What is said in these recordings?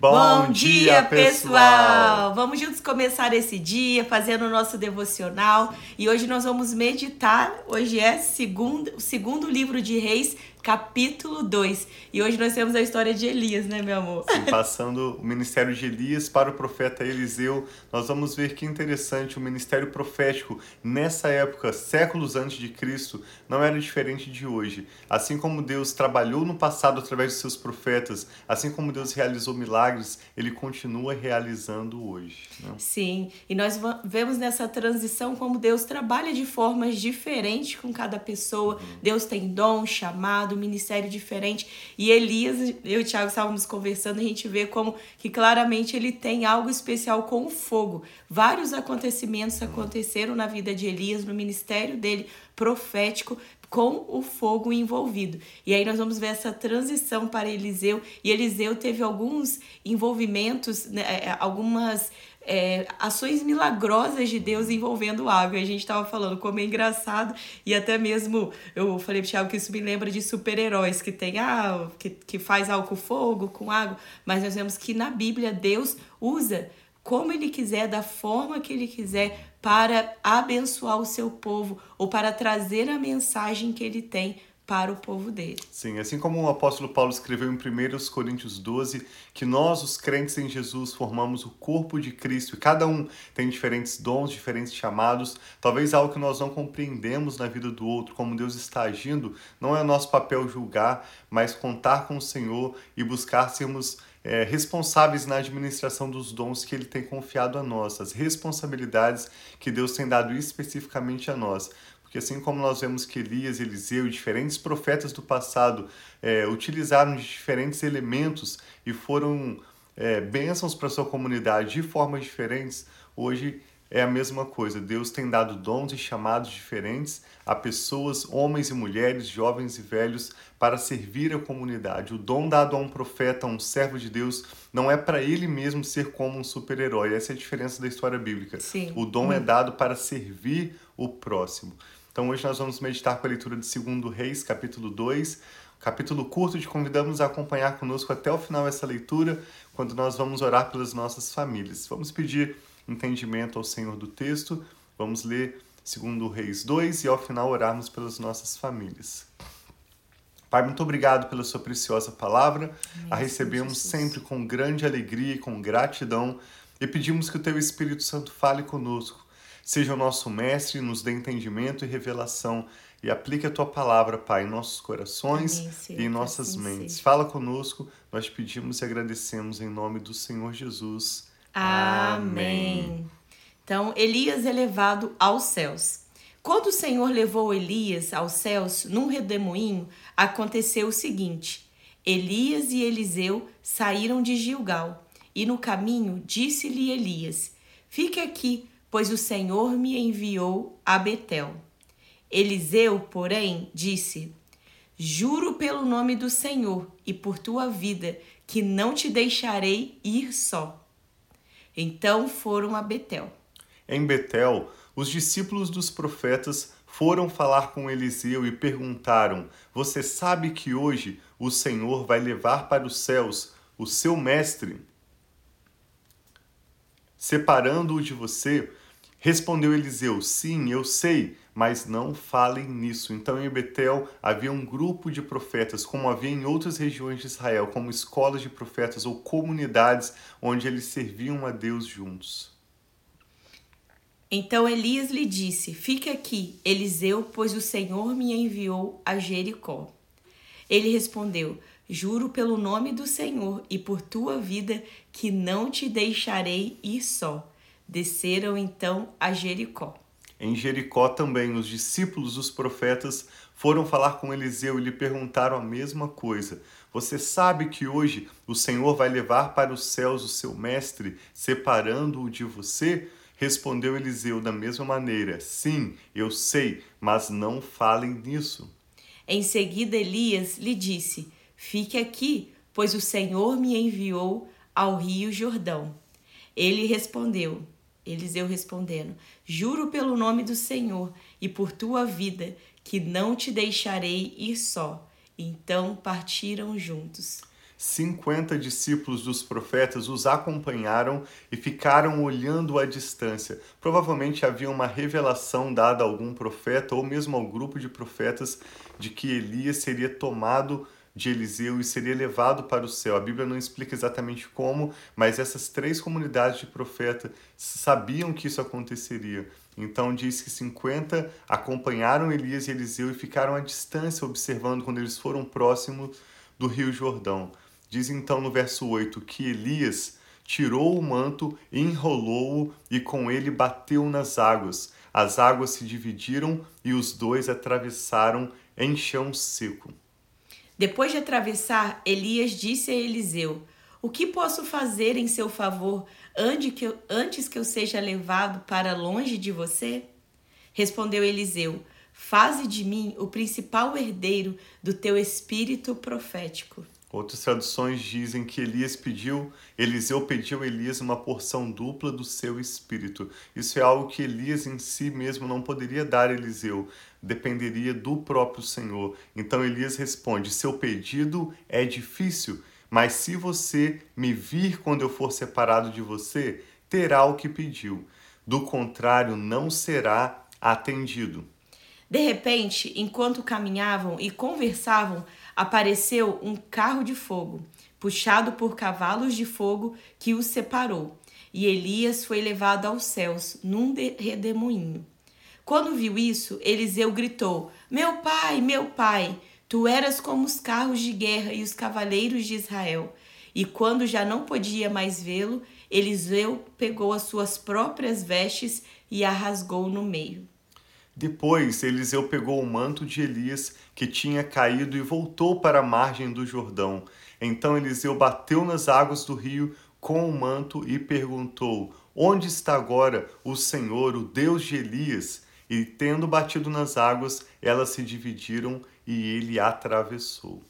Bom, dia, pessoal! Vamos juntos começar esse dia fazendo o nosso devocional e hoje nós vamos meditar. Hoje é segundo, o segundo livro de Reis, capítulo 2. E hoje nós temos a história de Elias, né, meu amor? Sim, passando o ministério de Elias para o profeta Eliseu, nós vamos ver que interessante o ministério profético nessa época, séculos antes de Cristo, não era diferente de hoje. Assim como Deus trabalhou no passado através de seus profetas, assim como Deus realizou milagres, ele continua realizando hoje. Né? Sim, e nós vemos nessa transição como Deus trabalha de formas diferentes com cada pessoa. Uhum. Deus tem dom, chamado, ministério diferente. E Elias, eu e o Thiago estávamos conversando, a gente vê como que claramente ele tem algo especial com o fogo. Vários acontecimentos aconteceram na vida de Elias, no ministério dele profético, com o fogo envolvido. E aí nós vamos ver essa transição para Eliseu. E Eliseu teve alguns envolvimentos, né, é, algumas é, ações milagrosas de Deus envolvendo água. A gente estava falando como é engraçado, e até mesmo eu falei para Tiago que isso me lembra de super-heróis que tem ah, que, que faz álcool fogo com água, mas nós vemos que na Bíblia Deus usa como ele quiser, da forma que ele quiser, para abençoar o seu povo ou para trazer a mensagem que ele tem para o povo dele. Sim, assim como o apóstolo Paulo escreveu em 1 Coríntios 12, que nós, os crentes em Jesus, formamos o corpo de Cristo e cada um tem diferentes dons, diferentes chamados, talvez algo que nós não compreendemos na vida do outro, como Deus está agindo, não é nosso papel julgar, mas contar com o Senhor e buscar sermos é, responsáveis na administração dos dons que Ele tem confiado a nós, as responsabilidades que Deus tem dado especificamente a nós. Porque assim como nós vemos que Elias, Eliseu e diferentes profetas do passado é, utilizaram diferentes elementos e foram é, bênçãos para sua comunidade de formas diferentes, hoje é a mesma coisa. Deus tem dado dons e chamados diferentes a pessoas, homens e mulheres, jovens e velhos, para servir a comunidade. O dom dado a um profeta, a um servo de Deus, não é para ele mesmo ser como um super-herói. Essa é a diferença da história bíblica. Sim. O dom hum. é dado para servir o próximo. Então hoje nós vamos meditar com a leitura de 2 Reis, capítulo 2. Capítulo curto, te convidamos a acompanhar conosco até o final essa leitura, quando nós vamos orar pelas nossas famílias. Vamos pedir entendimento ao Senhor do texto, vamos ler 2 Reis 2 e ao final orarmos pelas nossas famílias. Pai, muito obrigado pela sua preciosa palavra. Amém, a recebemos sempre com grande alegria e com gratidão e pedimos que o teu Espírito Santo fale conosco Seja o nosso mestre, nos dê entendimento e revelação e aplique a tua palavra, Pai, em nossos corações Amém, e em nossas assim mentes. Seja. Fala conosco, nós pedimos e agradecemos em nome do Senhor Jesus. Amém. Então, Elias é levado aos céus. Quando o Senhor levou Elias aos céus num redemoinho, aconteceu o seguinte: Elias e Eliseu saíram de Gilgal, e no caminho disse-lhe Elias: Fique aqui pois o Senhor me enviou a Betel. Eliseu, porém, disse: Juro pelo nome do Senhor e por tua vida que não te deixarei ir só. Então foram a Betel. Em Betel, os discípulos dos profetas foram falar com Eliseu e perguntaram: Você sabe que hoje o Senhor vai levar para os céus o seu mestre? Separando-o de você, Respondeu Eliseu: Sim, eu sei, mas não falem nisso. Então em Betel havia um grupo de profetas, como havia em outras regiões de Israel, como escolas de profetas ou comunidades onde eles serviam a Deus juntos. Então Elias lhe disse: Fique aqui, Eliseu, pois o Senhor me enviou a Jericó. Ele respondeu: Juro pelo nome do Senhor e por tua vida que não te deixarei ir só. Desceram então a Jericó. Em Jericó também os discípulos dos profetas foram falar com Eliseu e lhe perguntaram a mesma coisa. Você sabe que hoje o Senhor vai levar para os céus o seu mestre, separando-o de você? Respondeu Eliseu da mesma maneira: Sim, eu sei, mas não falem nisso. Em seguida, Elias lhe disse: Fique aqui, pois o Senhor me enviou ao rio Jordão. Ele respondeu: Eliseu respondendo: Juro pelo nome do Senhor e por tua vida que não te deixarei ir só. Então partiram juntos. 50 discípulos dos profetas os acompanharam e ficaram olhando à distância. Provavelmente havia uma revelação dada a algum profeta ou mesmo ao grupo de profetas de que Elias seria tomado de Eliseu e seria levado para o céu. A Bíblia não explica exatamente como, mas essas três comunidades de profeta sabiam que isso aconteceria. Então diz que 50 acompanharam Elias e Eliseu e ficaram à distância observando quando eles foram próximos do Rio Jordão. Diz então no verso 8 que Elias tirou o manto, enrolou-o e com ele bateu nas águas. As águas se dividiram e os dois atravessaram em chão seco. Depois de atravessar, Elias disse a Eliseu: O que posso fazer em seu favor antes que eu seja levado para longe de você? Respondeu Eliseu: Faze de mim o principal herdeiro do teu espírito profético. Outras traduções dizem que Elias pediu, Eliseu pediu a Elias uma porção dupla do seu espírito. Isso é algo que Elias em si mesmo não poderia dar a Eliseu, dependeria do próprio Senhor. Então Elias responde: Seu pedido é difícil, mas se você me vir quando eu for separado de você, terá o que pediu. Do contrário, não será atendido. De repente, enquanto caminhavam e conversavam, apareceu um carro de fogo, puxado por cavalos de fogo, que os separou. E Elias foi levado aos céus num redemoinho. Quando viu isso, Eliseu gritou: Meu pai, meu pai, tu eras como os carros de guerra e os cavaleiros de Israel. E quando já não podia mais vê-lo, Eliseu pegou as suas próprias vestes e a rasgou no meio. Depois, Eliseu pegou o manto de Elias, que tinha caído, e voltou para a margem do Jordão. Então Eliseu bateu nas águas do rio com o manto e perguntou: Onde está agora o Senhor, o Deus de Elias? E tendo batido nas águas, elas se dividiram e ele atravessou.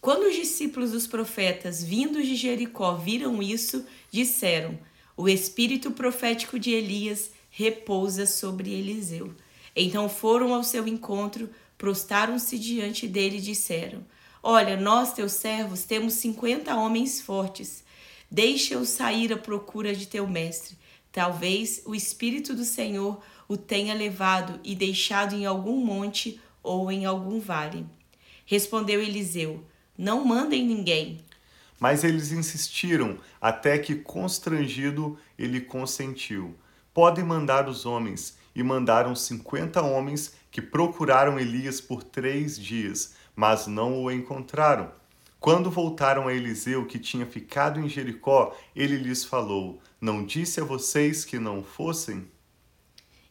Quando os discípulos dos profetas vindos de Jericó viram isso, disseram: O espírito profético de Elias repousa sobre Eliseu. Então foram ao seu encontro, prostaram-se diante dele e disseram: Olha, nós, teus servos, temos cinquenta homens fortes. Deixa-os sair à procura de teu mestre. Talvez o Espírito do Senhor o tenha levado e deixado em algum monte ou em algum vale. Respondeu Eliseu: Não mandem ninguém. Mas eles insistiram, até que, constrangido, ele consentiu. Podem mandar os homens e mandaram cinquenta homens que procuraram Elias por três dias, mas não o encontraram. Quando voltaram a Eliseu, que tinha ficado em Jericó, ele lhes falou: Não disse a vocês que não fossem?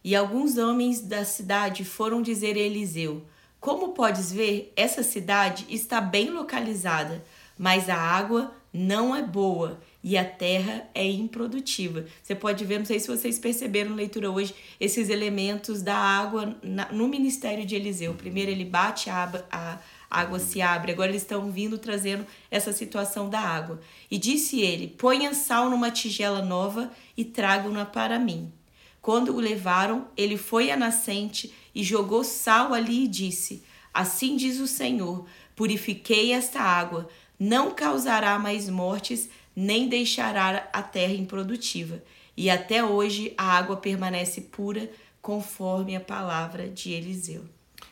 E alguns homens da cidade foram dizer a Eliseu: Como podes ver, essa cidade está bem localizada, mas a água não é boa e a terra é improdutiva. Você pode ver, não sei se vocês perceberam na leitura hoje, esses elementos da água na, no ministério de Eliseu. Primeiro ele bate, a, a, água se abre. Agora eles estão vindo trazendo essa situação da água. E disse ele: Ponha sal numa tigela nova e tragam-na para mim. Quando o levaram, ele foi à nascente e jogou sal ali e disse: Assim diz o Senhor: Purifiquei esta água, não causará mais mortes nem deixará a terra improdutiva. E até hoje a água permanece pura, conforme a palavra de Eliseu.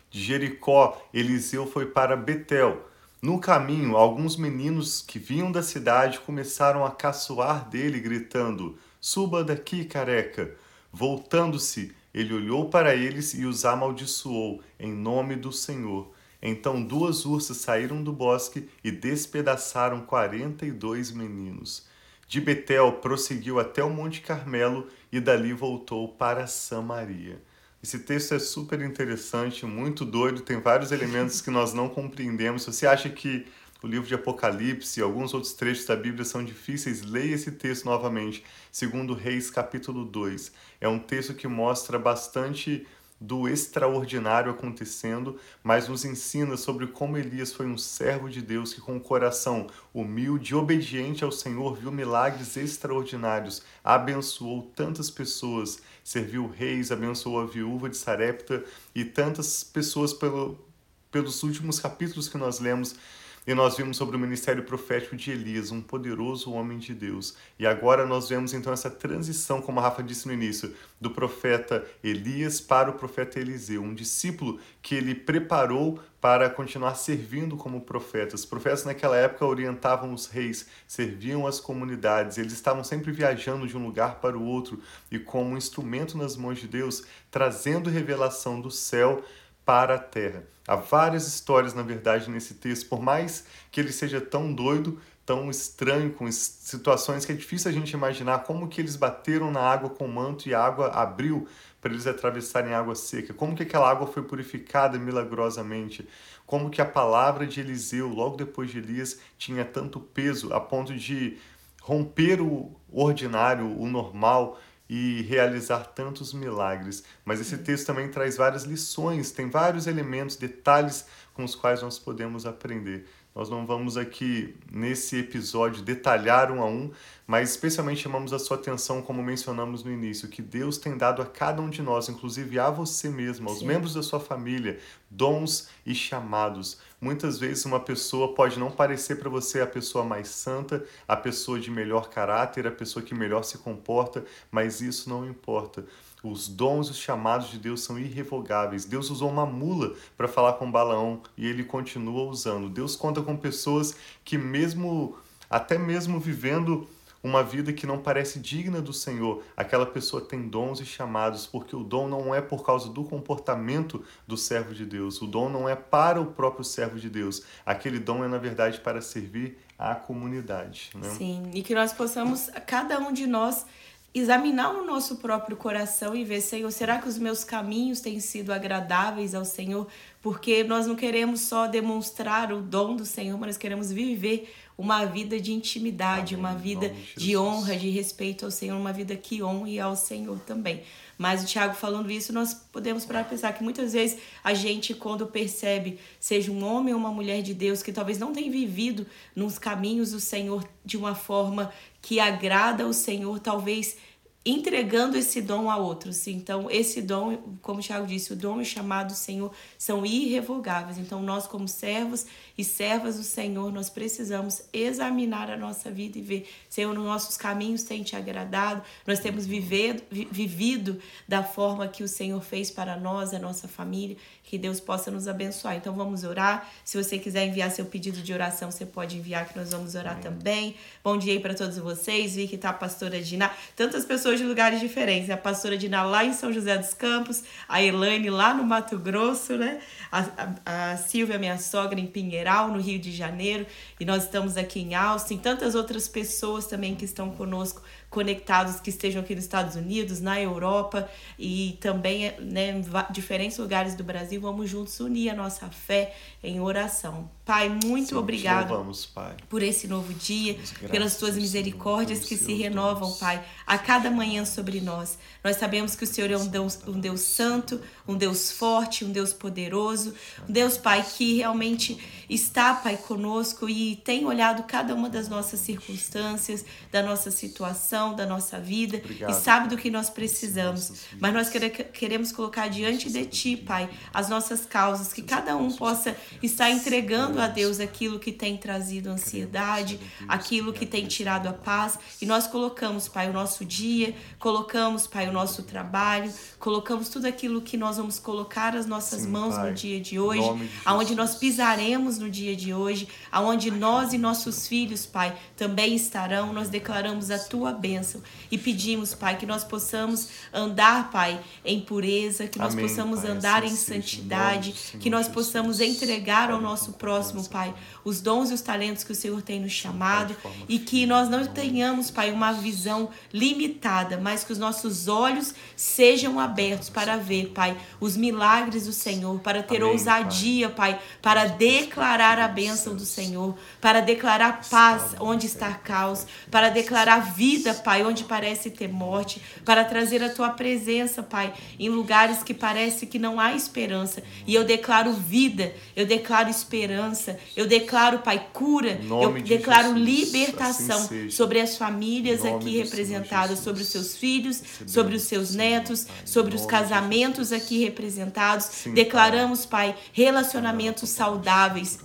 De Jericó, Eliseu foi para Betel. No caminho, alguns meninos que vinham da cidade começaram a caçoar dele, gritando: Suba daqui, careca! Voltando-se, ele olhou para eles e os amaldiçoou, em nome do Senhor. Então duas ursas saíram do bosque e despedaçaram quarenta e dois meninos. De Betel prosseguiu até o Monte Carmelo e dali voltou para Samaria. Esse texto é super interessante, muito doido, tem vários elementos que nós não compreendemos. Se você acha que o livro de Apocalipse e alguns outros trechos da Bíblia são difíceis, leia esse texto novamente, segundo Reis capítulo 2. É um texto que mostra bastante do extraordinário acontecendo, mas nos ensina sobre como Elias foi um servo de Deus que, com o coração humilde e obediente ao Senhor, viu milagres extraordinários, abençoou tantas pessoas, serviu reis, abençoou a viúva de Sarepta e tantas pessoas pelo, pelos últimos capítulos que nós lemos E nós vimos sobre o ministério profético de Elias, um poderoso homem de Deus. E agora nós vemos então essa transição, como a Rafa disse no início, do profeta Elias para o profeta Eliseu, um discípulo que ele preparou para continuar servindo como profetas. Profetas naquela época orientavam os reis, serviam as comunidades, eles estavam sempre viajando de um lugar para o outro e como um instrumento nas mãos de Deus, trazendo revelação do céu para a terra. Há várias histórias, na verdade, nesse texto, por mais que ele seja tão doido, tão estranho, com situações que é difícil a gente imaginar como que eles bateram na água com o manto e a água abriu para eles atravessarem água seca, como que aquela água foi purificada milagrosamente, como que a palavra de Eliseu, logo depois de Elias, tinha tanto peso a ponto de romper o ordinário, o normal, e realizar tantos milagres. Mas esse texto também traz várias lições, tem vários elementos, detalhes com os quais nós podemos aprender. Nós não vamos aqui, nesse episódio, detalhar um a um, mas especialmente chamamos a sua atenção, como mencionamos no início, que Deus tem dado a cada um de nós, inclusive a você mesmo, aos Sim. membros da sua família, dons e chamados. Muitas vezes uma pessoa pode não parecer para você a pessoa mais santa, a pessoa de melhor caráter, a pessoa que melhor se comporta, mas isso não importa. Os dons e os chamados de Deus são irrevogáveis. Deus usou uma mula para falar com Balaão e ele continua usando. Deus conta com pessoas que mesmo até mesmo vivendo uma vida que não parece digna do Senhor, aquela pessoa tem dons e chamados, porque o dom não é por causa do comportamento do servo de Deus, o dom não é para o próprio servo de Deus, aquele dom é, na verdade, para servir à comunidade. Né? Sim, e que nós possamos, cada um de nós, examinar o nosso próprio coração e ver, Senhor, será que os meus caminhos têm sido agradáveis ao Senhor? Porque nós não queremos só demonstrar o dom do Senhor, mas nós queremos viver uma vida de intimidade, Amém. uma vida de, honra, de respeito ao Senhor, uma vida que honre ao Senhor também. Mas o Tiago falando isso, nós podemos parar pensar que muitas vezes a gente, quando percebe, seja um homem ou uma mulher de Deus, que talvez não tenha vivido nos caminhos do Senhor de uma forma que agrada ao Senhor, talvez entregando esse dom a outros. Então, esse dom, como o Tiago disse, o dom e o chamado do Senhor são irrevogáveis. Então, nós, como servos e servas do Senhor, nós precisamos examinar a nossa vida e ver, Senhor, nos nossos caminhos tem te agradado, nós temos vivido, vivido da forma que o Senhor fez para nós, a nossa família, que Deus possa nos abençoar. Então, vamos orar. Se você quiser enviar seu pedido de oração, você pode enviar, que nós vamos orar Amém. também. Bom dia aí para todos vocês. Vi que tá a pastora Dina, tantas pessoas de lugares diferentes. A pastora Dina lá em São José dos Campos, a Elaine lá no Mato Grosso, né? A, a, a Silvia, minha sogra, em Pinheiral, no Rio de Janeiro. E nós estamos aqui em Austin. Tantas outras pessoas também que estão conosco conectados que estejam aqui nos Estados Unidos, na Europa e também né, em diferentes lugares do Brasil. Vamos juntos unir a nossa fé em oração. Pai, muito Sim, obrigado louvamos, pai. por esse novo dia, pelas tuas misericórdias que se renovam, Pai, a cada manhã sobre nós. Nós sabemos que o Senhor é um Deus, um Deus santo, um Deus forte, um Deus poderoso, um Deus, Pai, que realmente está, Pai, conosco e tem olhado cada uma das nossas circunstâncias, da nossa situação, da nossa vida Obrigado. e sabe do que nós precisamos. Mas nós queremos colocar diante de Ti, Pai, as nossas causas, que cada um possa estar entregando a Deus aquilo que tem trazido ansiedade, aquilo que tem tirado a paz. E nós colocamos, Pai, o nosso dia, colocamos, Pai, o nosso trabalho, colocamos tudo aquilo que nós vamos colocar as nossas Sim, mãos pai. no dia de hoje, de aonde nós pisaremos no dia de hoje, aonde nós e nossos filhos, Pai, também estarão. Nós declaramos a tua bênção e pedimos, Pai, que nós possamos andar, Pai, em pureza, que nós Amém, possamos pai, andar assim em santidade, que nós possamos entregar ao nosso próximo, Pai, os dons e os talentos que o Senhor tem nos chamado e que nós não tenhamos, Pai, uma visão limitada, mas que os nossos olhos sejam abertos para ver, Pai, os milagres do Senhor, para ter Amém, ousadia, pai. pai, para declarar a bênção do Senhor, para declarar paz onde está caos, para declarar vida, Pai, onde parece ter morte, para trazer a tua presença, Pai, em lugares que parece que não há esperança. E eu declaro vida, eu declaro esperança, eu declaro, Pai, cura, eu declaro Jesus, libertação assim sobre as famílias aqui representadas, sobre os seus filhos, sobre os seus netos, sobre os casamentos aqui representados. Declaramos, Pai, relacionamentos saudáveis.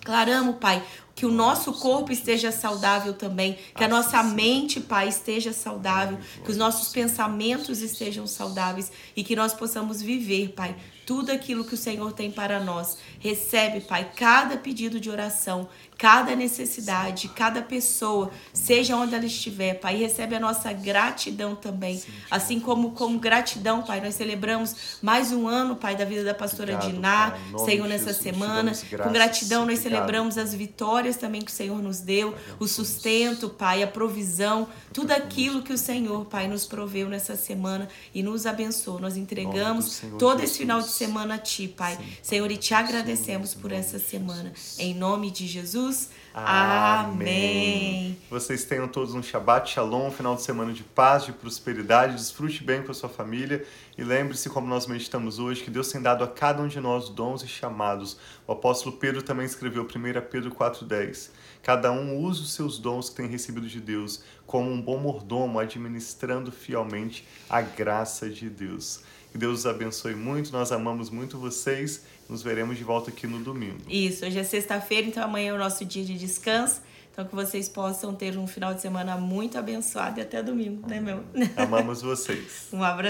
Declaramos, Pai, que o nosso corpo esteja saudável também, que a nossa mente, Pai, esteja saudável, que os nossos pensamentos estejam saudáveis e que nós possamos viver, Pai, tudo aquilo que o Senhor tem para nós. Recebe, Pai, cada pedido de oração, cada necessidade, cada pessoa, seja onde ela estiver, Pai, recebe a nossa gratidão também. Assim como como gratidão, Pai, nós celebramos mais um ano, Pai, da vida da pastora Obrigado, Diná, Senhor, nessa semana. Com gratidão nós Obrigado. celebramos as vitórias também que o Senhor nos deu, o sustento, Pai, a provisão, tudo aquilo que o Senhor, Pai, nos proveu nessa semana e nos abençoou. Nós entregamos todo esse final de semana a Ti, Pai. Sim. Senhor, e te agradecemos por essa semana. Em nome de Jesus. Amém. Vocês tenham todos um Shabbat Shalom, um final de semana de paz, de prosperidade. Desfrute bem com a sua família. E lembre-se, como nós meditamos hoje, que Deus tem dado a cada um de nós dons e chamados. O apóstolo Pedro também escreveu 1 Pedro 4,10. Cada um use os seus dons que tem recebido de Deus como um bom mordomo, administrando fielmente a graça de Deus. Que Deus os abençoe muito, nós amamos muito vocês. Nos veremos de volta aqui no domingo. Isso, hoje é sexta-feira, então amanhã é o nosso dia de descanso. Então que vocês possam ter um final de semana muito abençoado e até domingo, né, meu? Amamos vocês. um abraço.